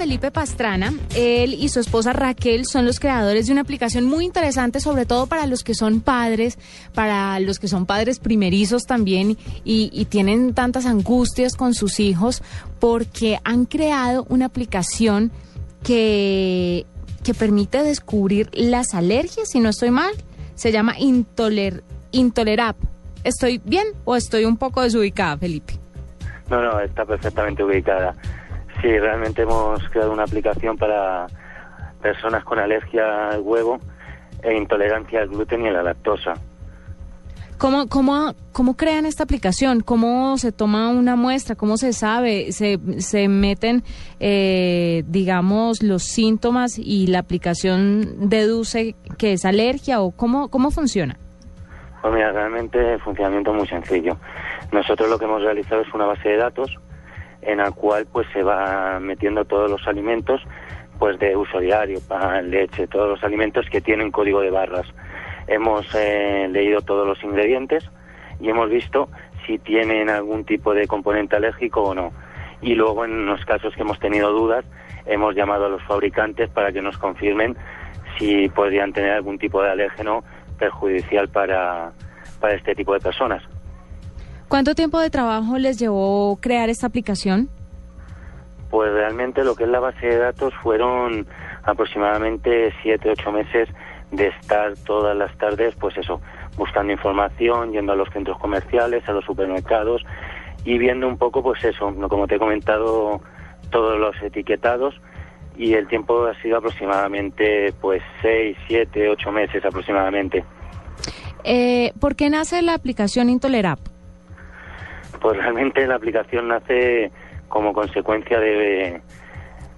Felipe Pastrana. Él y su esposa Raquel son los creadores de una aplicación muy interesante, sobre todo para los que son padres, para los que son padres primerizos también y, tienen tantas angustias con sus hijos, porque han creado una aplicación que, que permite descubrir las alergias, si no estoy mal. Se llama Intoler, Intolerap. ¿Estoy bien o estoy un poco desubicada, Felipe? No, no, está perfectamente ubicada. Sí, realmente hemos creado una aplicación para personas con alergia al huevo e intolerancia al gluten y a la lactosa. ¿Cómo, cómo, ¿Cómo crean esta aplicación? ¿Cómo se toma una muestra? ¿Cómo se sabe? ¿Se, se meten, eh, digamos, los síntomas y la aplicación deduce que es alergia o cómo, cómo funciona? Pues mira, realmente el funcionamiento es muy sencillo. Nosotros lo que hemos realizado es una base de datos en la cual pues se va metiendo todos los alimentos pues de uso diario, pan, leche, todos los alimentos que tienen código de barras. Hemos eh, leído todos los ingredientes y hemos visto si tienen algún tipo de componente alérgico o no. Y luego en los casos que hemos tenido dudas hemos llamado a los fabricantes para que nos confirmen si podrían tener algún tipo de alérgeno perjudicial para, para este tipo de personas. ¿Cuánto tiempo de trabajo les llevó crear esta aplicación? Pues realmente lo que es la base de datos fueron aproximadamente siete, ocho meses de estar todas las tardes, pues eso, buscando información, yendo a los centros comerciales, a los supermercados y viendo un poco, pues eso, como te he comentado, todos los etiquetados y el tiempo ha sido aproximadamente, pues seis, siete, ocho meses aproximadamente. Eh, ¿Por qué nace la aplicación Intolerap? Pues realmente la aplicación nace como consecuencia de,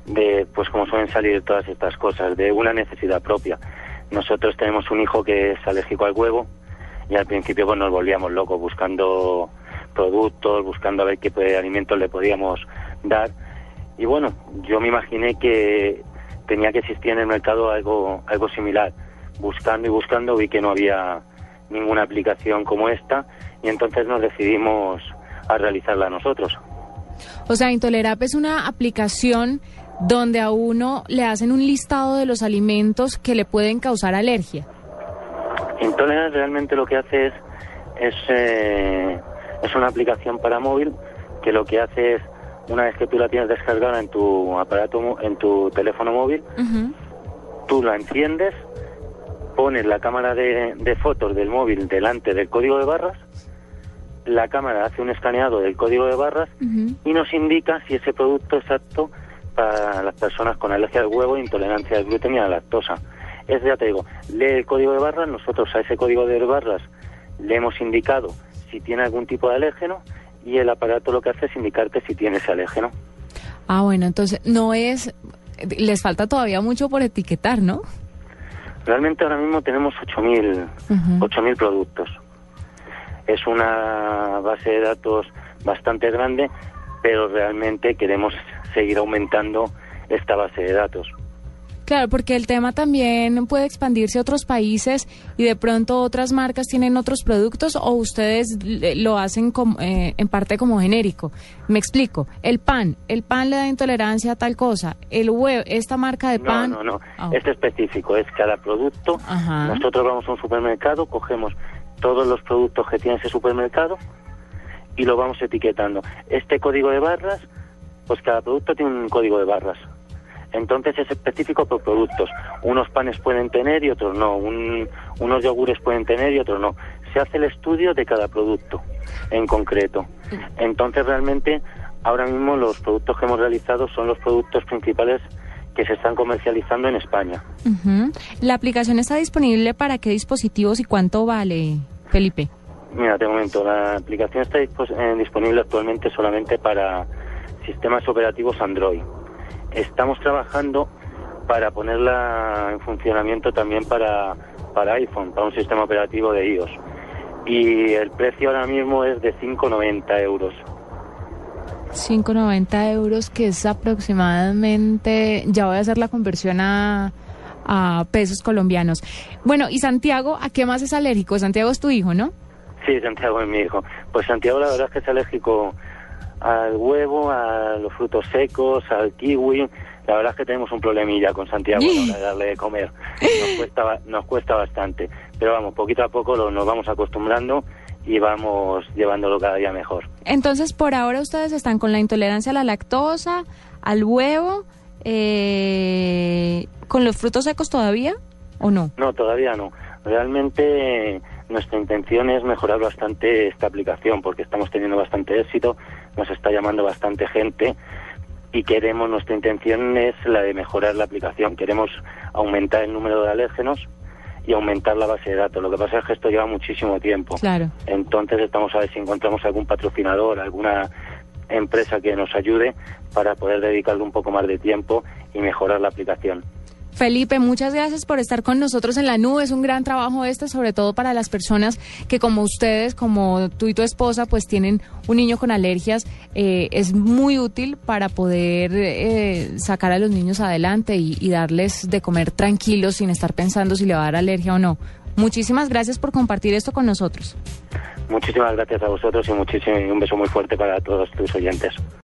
de, pues como suelen salir todas estas cosas, de una necesidad propia. Nosotros tenemos un hijo que es alérgico al huevo y al principio pues nos volvíamos locos buscando productos, buscando a ver qué alimentos le podíamos dar. Y bueno, yo me imaginé que tenía que existir en el mercado algo, algo similar. Buscando y buscando vi que no había ninguna aplicación como esta y entonces nos decidimos a realizarla nosotros. O sea, Intolerap es una aplicación donde a uno le hacen un listado de los alimentos que le pueden causar alergia. Intolerap realmente lo que hace es es, eh, es una aplicación para móvil que lo que hace es una vez que tú la tienes descargada en tu aparato en tu teléfono móvil, tú la enciendes, pones la cámara de, de fotos del móvil delante del código de barras la cámara hace un escaneado del código de barras y nos indica si ese producto es apto para las personas con alergia al huevo, intolerancia al gluten y a la lactosa. Es, ya te digo, lee el código de barras, nosotros a ese código de barras le hemos indicado si tiene algún tipo de alérgeno y el aparato lo que hace es indicarte si tiene ese alérgeno. Ah, bueno, entonces no es, les falta todavía mucho por etiquetar, ¿no? Realmente ahora mismo tenemos 8.000 mil productos. Es una base de datos bastante grande, pero realmente queremos seguir aumentando esta base de datos. Claro, porque el tema también puede expandirse a otros países y de pronto otras marcas tienen otros productos o ustedes lo hacen como, eh, en parte como genérico. Me explico. El pan, el pan le da intolerancia a tal cosa. El huevo, esta marca de pan. No, no, no. Ah, este específico es cada producto. Nosotros vamos a un supermercado, cogemos todos los productos que tiene ese supermercado y lo vamos etiquetando. Este código de barras, pues cada producto tiene un código de barras. Entonces es específico por productos. Unos panes pueden tener y otros no. unos yogures pueden tener y otros no. Se hace el estudio de cada producto en concreto. Entonces realmente ahora mismo los productos que hemos realizado son los productos principales que se están comercializando en España. ¿La aplicación está disponible para qué dispositivos y cuánto vale? Felipe. Mira, te momento, la aplicación está eh, disponible actualmente solamente para sistemas operativos Android. Estamos trabajando para ponerla en funcionamiento también para, para iPhone, para un sistema operativo de iOS. Y el precio ahora mismo es de 5,90 euros. 5,90 euros, que es aproximadamente, ya voy a hacer la conversión a, a pesos colombianos. Bueno, ¿y Santiago a qué más es alérgico? Santiago es tu hijo, ¿no? Sí, Santiago es mi hijo. Pues Santiago la verdad es que es alérgico al huevo, a los frutos secos, al kiwi, La verdad es que tenemos un problemilla con Santiago a la hora de darle de comer. Nos cuesta, nos cuesta bastante. Pero vamos, poquito a poco lo- nos vamos acostumbrando y vamos llevándolo cada día mejor. Entonces, por ahora ustedes están con la intolerancia a la lactosa, al huevo, eh, con los frutos secos todavía, ¿o no? No, todavía no. Realmente nuestra intención es mejorar bastante esta aplicación porque estamos teniendo bastante éxito, nos está llamando bastante gente y queremos, nuestra intención es la de mejorar la aplicación. Queremos aumentar el número de alérgenos y aumentar la base de datos. Lo que pasa es que esto lleva muchísimo tiempo. Claro. Entonces estamos a ver si encontramos algún patrocinador, alguna empresa que nos ayude para poder dedicarle un poco más de tiempo y mejorar la aplicación. Felipe, muchas gracias por estar con nosotros en la nube. Es un gran trabajo este, sobre todo para las personas que como ustedes, como tú y tu esposa, pues tienen un niño con alergias. Eh, es muy útil para poder eh, sacar a los niños adelante y, y darles de comer tranquilos sin estar pensando si le va a dar alergia o no. Muchísimas gracias por compartir esto con nosotros. Muchísimas gracias a vosotros y muchísimo, y un beso muy fuerte para todos tus oyentes.